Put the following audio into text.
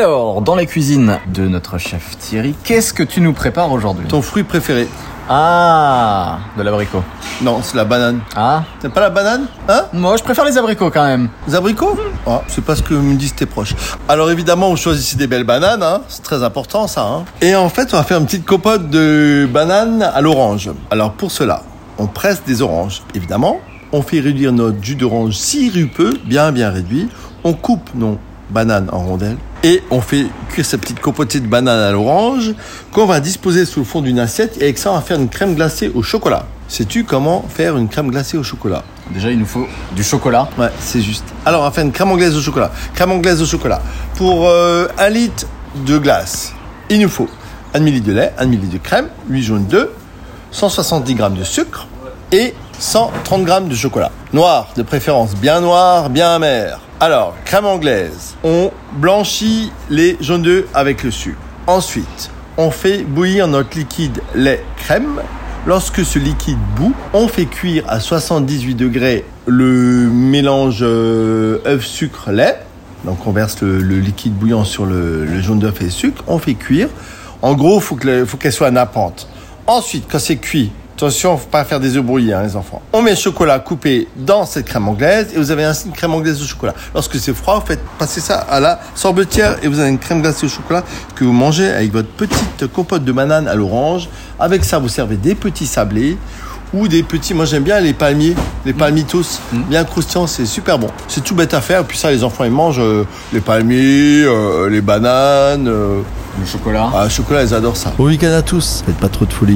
Alors, dans la cuisine de notre chef Thierry, qu'est-ce que tu nous prépares aujourd'hui Ton fruit préféré Ah, de l'abricot. Non, c'est la banane. Ah, T'aimes pas la banane Hein? Moi je préfère les abricots quand même. Les abricots? Ah, C'est pas ce que me disent tes proches. Alors évidemment, vous choisissez des belles bananes, hein. c'est très important ça. Hein. Et en fait, on va faire une petite compote de bananes à l'orange. Alors pour cela, on presse des oranges, évidemment. On fait réduire notre jus d'orange sirupeux, bien bien réduit. On coupe nos bananes en rondelles. Et on fait cuire cette petite compotée de bananes à l'orange qu'on va disposer sous le fond d'une assiette. Et avec ça, on va faire une crème glacée au chocolat. Sais-tu comment faire une crème glacée au chocolat? Déjà, il nous faut du chocolat. Ouais, c'est juste. Alors, on va faire une crème anglaise au chocolat. Crème anglaise au chocolat. Pour euh, un litre de glace, il nous faut 1 ml de lait, 1 ml de crème, 8 jaunes d'œufs, 170 g de sucre et 130 g de chocolat. Noir, de préférence bien noir, bien amer. Alors, crème anglaise, on blanchit les jaunes d'œufs avec le sucre. Ensuite, on fait bouillir notre liquide lait crème. Lorsque ce liquide bout, on fait cuire à 78 degrés le mélange euh, œuf sucre lait. Donc on verse le, liquide bouillant sur le, jaune d'œuf et le sucre. On fait cuire. En gros, faut que faut qu'elle soit nappante. Ensuite, quand c'est cuit, attention, faut pas faire des œufs brouillés, hein, les enfants. On met le chocolat coupé dans cette crème anglaise et vous avez ainsi une crème anglaise au chocolat. Lorsque c'est froid, vous faites passer ça à la sorbetière et vous avez une crème glacée au chocolat que vous mangez avec votre petite compote de banane à l'orange. Avec ça, vous servez des petits sablés ou des petits, moi j'aime bien les palmiers, les palmitos, bien croustillants, c'est super bon. C'est tout bête à faire, et puis ça les enfants ils mangent euh, les palmiers, euh, les bananes, euh, Le chocolat. ah, le chocolat ils adorent ça. Bon week-end à tous, faites pas trop de folie.